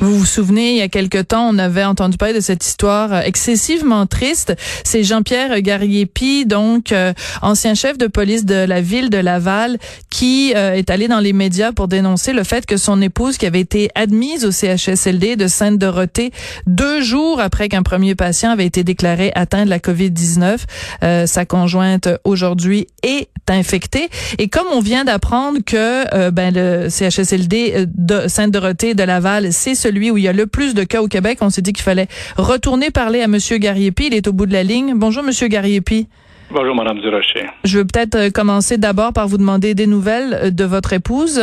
Vous vous souvenez, il y a quelque temps, on avait entendu parler de cette histoire excessivement triste. C'est Jean-Pierre Gariepi, donc euh, ancien chef de police de la ville de Laval, qui euh, est allé dans les médias pour dénoncer le fait que son épouse, qui avait été admise au CHSLD de Sainte-Dorothée deux jours après qu'un premier patient avait été déclaré atteint de la COVID-19, euh, sa conjointe aujourd'hui est infectée. Et comme on vient d'apprendre que ben, le CHSLD de Sainte-Dorothée de Laval, c'est celui lui où il y a le plus de cas au Québec. On s'est dit qu'il fallait retourner parler à Monsieur Gariepi. Il est au bout de la ligne. Bonjour, Monsieur Gariepi. Bonjour, Madame Durocher. Je veux peut-être euh, commencer d'abord par vous demander des nouvelles euh, de votre épouse.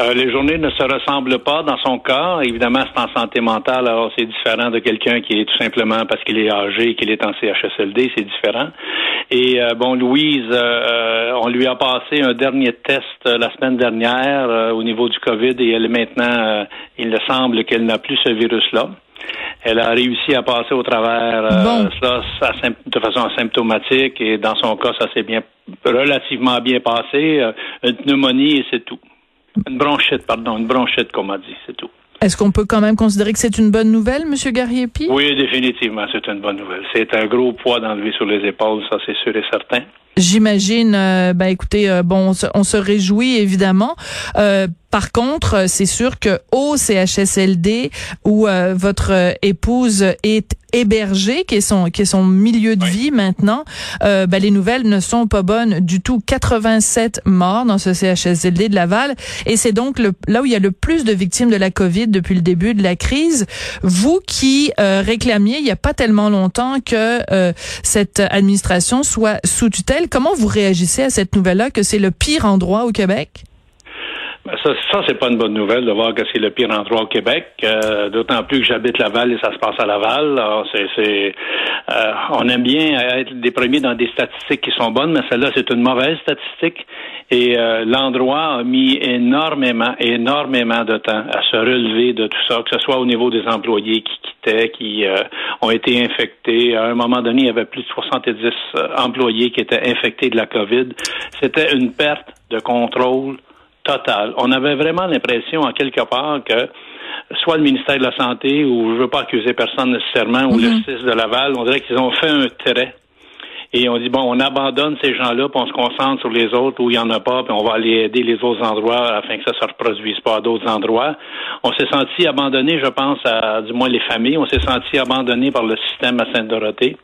Euh, les journées ne se ressemblent pas dans son cas. Évidemment, c'est en santé mentale, alors c'est différent de quelqu'un qui est tout simplement parce qu'il est âgé et qu'il est en CHSLD, c'est différent. Et euh, bon, Louise, euh, on lui a passé un dernier test la semaine dernière au niveau du COVID et elle maintenant, il me semble qu'elle n'a plus ce virus-là. Elle a réussi à passer au travers ça, de façon asymptomatique et dans son cas, ça s'est bien relativement bien passé. une pneumonie et c'est tout. Une bronchite, pardon, une bronchite, comme on dit, c'est tout. Est-ce qu'on peut quand même considérer que c'est une bonne nouvelle, M. Gariepi? Oui, définitivement, c'est une bonne nouvelle. C'est un gros poids d'enlever sur les épaules, ça c'est sûr et certain. J'imagine, euh, ben écoutez, euh, bon, on se, réjouit évidemment. Euh, par contre, c'est sûr que au CHSLD où votre épouse est hébergée, qui est son qui est son milieu de vie maintenant, ben, les nouvelles ne sont pas bonnes du tout. 87 morts dans ce CHSLD de Laval, et c'est donc le, là où il y a le plus de victimes de la COVID depuis le début de la crise. Vous qui réclamiez il y a pas tellement longtemps que cette administration soit sous tutelle Comment vous réagissez à cette nouvelle-là que c'est le pire endroit au Québec? Ben, ça, ça c'est pas une bonne nouvelle de voir que c'est le pire endroit au Québec. Euh, d'autant plus que j'habite Laval et ça se passe à Laval. c'est, euh, on aime bien être des premiers dans des statistiques qui sont bonnes, mais celle-là, c'est une mauvaise statistique. Et euh, l'endroit a mis énormément, énormément de temps à se relever de tout ça, que ce soit au niveau des employés qui quittaient, qui ont été infectés. À un moment donné, il y avait plus de 70 employés qui étaient infectés de la COVID. C'était une perte de contrôle total. On avait vraiment l'impression, en quelque part, que soit le ministère de la Santé, ou je ne veux pas accuser personne nécessairement, ou le mhm. CIS de Laval, on dirait qu'ils ont fait un trait. Et on dit, bon, on abandonne ces gens-là, puis on se concentre sur les autres où il n'y en a pas, puis on va aller aider les autres endroits afin que ça ne se reproduise pas à d'autres endroits. On s'est senti abandonné, je pense, à du moins les familles. On s'est senti abandonné par le système à Sainte-Dorothée.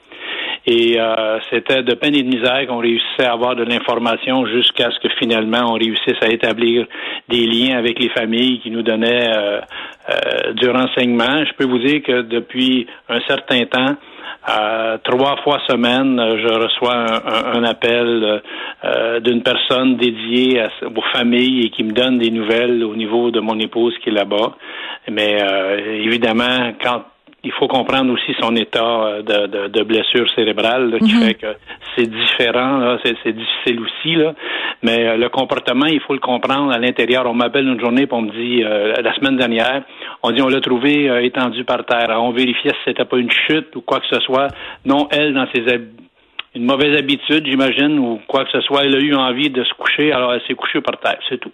Et euh, c'était de peine et de misère qu'on réussissait à avoir de l'information jusqu'à ce que finalement on réussisse à établir des liens avec les familles qui nous donnaient euh, euh, du renseignement. Je peux vous dire que depuis un certain temps, trois fois semaine, je reçois un, appel d'une personne dédiée à, aux familles et qui me donne des nouvelles au niveau de mon épouse qui est là-bas. Mais évidemment, quand il faut comprendre aussi son état euh, de, de, blessure cérébrale qui mhm. fait que c'est différent, c'est, difficile aussi. Là. Mais euh, le comportement, il faut le comprendre à l'intérieur. On m'appelle une journée pour on me dit euh, la semaine dernière, on dit on l'a trouvé étendu par terre. on vérifiait si c'était pas une chute ou quoi que ce soit. Non, elle, dans ses une mauvaise habitude, j'imagine, ou quoi que ce soit, elle a eu envie de se coucher, alors elle s'est couchée par terre, c'est tout.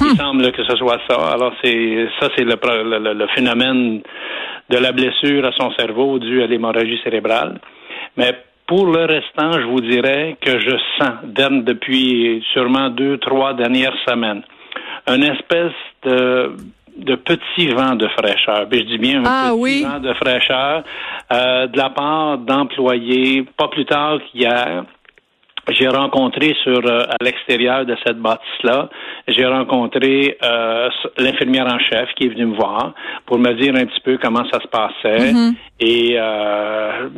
Il hmm. semble que ce soit ça. Alors c'est ça, c'est le, le, phénomène de la blessure à son cerveau due à l'hémorragie cérébrale. Mais pour le restant, je vous dirais que je sens depuis sûrement deux, trois dernières semaines une espèce de de petit vent de fraîcheur. Puis je dis bien un ah petit vent de fraîcheur euh, de la part d'employés, pas plus tard qu'hier, j'ai rencontré sur euh, à l'extérieur de cette bâtisse-là, j'ai rencontré euh, l'infirmière en chef qui est venue me voir pour me dire un petit peu comment ça se passait. Mm-hmm. Et euh,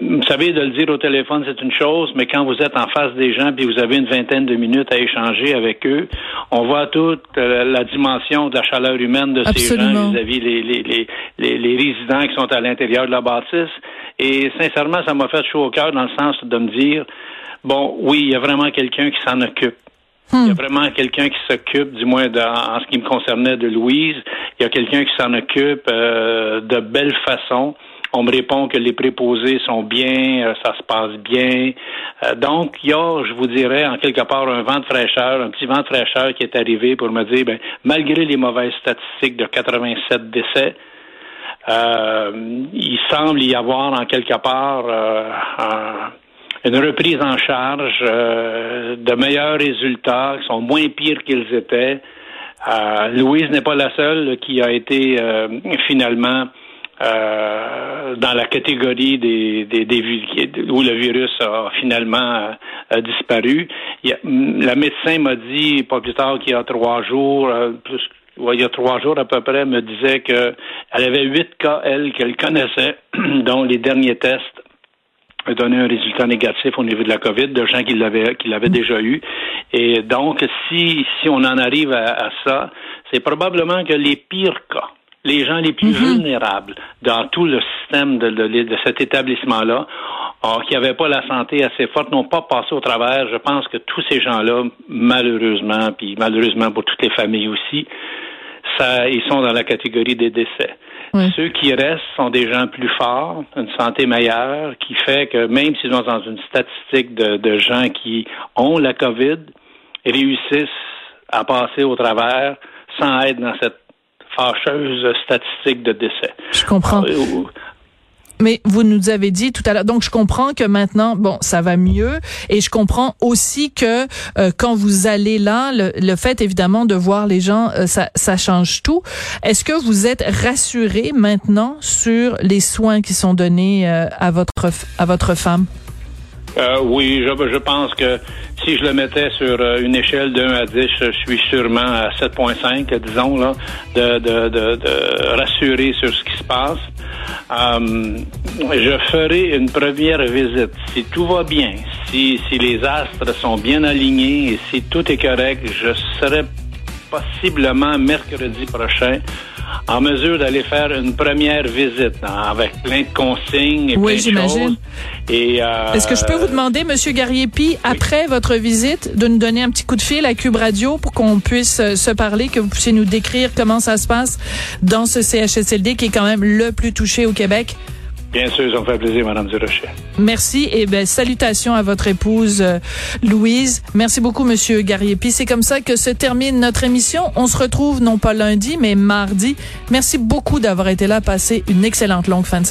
vous savez, de le dire au téléphone, c'est une chose, mais quand vous êtes en face des gens puis vous avez une vingtaine de minutes à échanger avec eux, on voit toute la dimension de la chaleur humaine de ces gens vis-à-vis les, les, les, les, les résidents qui sont à l'intérieur de la bâtisse. Et sincèrement, ça m'a fait chaud au cœur dans le sens de me dire Bon, oui, il y a vraiment quelqu'un qui s'en occupe. Il y a hmm. vraiment quelqu'un qui s'occupe, du moins en ce qui me concernait de Louise. Il y a quelqu'un qui s'en occupe euh, de belle façon. On me répond que les préposés sont bien, ça se passe bien. donc, il y a, je vous dirais, en quelque part, un vent de fraîcheur, un petit vent de fraîcheur qui est arrivé pour me dire, ben, malgré les mauvaises statistiques de 87 décès, euh, il semble y avoir en quelque part euh, une reprise en charge, euh, de meilleurs résultats qui sont moins pires qu'ils étaient. Louise n'est pas la seule qui a été finalement dans la catégorie des, des, des, où le virus a finalement disparu. la médecin m'a dit pas plus tard qu'il y a trois jours, plus il y a trois jours à peu près, me disait qu'elle avait huit cas, elle, qu'elle connaissait, dont les derniers tests donné un résultat négatif au niveau de la COVID, de gens qui l'avaient qui l'avaient déjà eu. Et donc, si si on en arrive à, ça, c'est probablement que les pires cas, les gens les plus mm-hmm. vulnérables dans tout le système de, de, cet établissement-là, qui n'avaient pas la santé assez forte, n'ont pas passé au travers. Je pense que tous ces gens-là, malheureusement, puis malheureusement pour toutes les familles aussi, ils sont dans la catégorie des décès. Ceux qui restent sont des gens plus forts, une santé meilleure, qui fait que même s'ils sont dans une statistique de, gens qui ont la COVID, réussissent à passer au travers sans être dans cette fâcheuse statistique de décès. Je comprends. Mais vous nous avez dit tout à l'heure, donc je comprends que maintenant, bon, ça va mieux, et je comprends aussi que euh, quand vous allez là, le, fait évidemment de voir les gens, euh, ça, ça change tout. Est-ce que vous êtes rassuré maintenant sur les soins qui sont donnés euh, à votre à votre femme? Oui, je, je, pense que si je le mettais sur une échelle de 1 à 10, je suis sûrement à 7.5, disons, là, de, de, de, de rassurer sur ce qui se passe. Euh, je ferai une première visite. Si tout va bien, si, si les astres sont bien alignés et si tout est correct, je serai possiblement mercredi prochain en mesure d'aller faire une première visite hein, avec plein de consignes et oui, plein de choses. Euh, Est-ce que je peux vous demander, Monsieur Gariepi, après votre visite, de nous donner un petit coup de fil à Cube Radio pour qu'on puisse euh, se parler, que vous puissiez nous décrire comment ça se passe dans ce CHSLD qui est quand même le plus touché au Québec? Bien sûr, ça me fait plaisir, Madame Durocher. Merci et ben salutations à votre épouse euh, Louise. Merci beaucoup, Monsieur Gariepi. C'est comme ça que se termine notre émission. On se retrouve non pas lundi, mais mardi. Merci beaucoup d'avoir été là. Passez une excellente longue fin de semaine.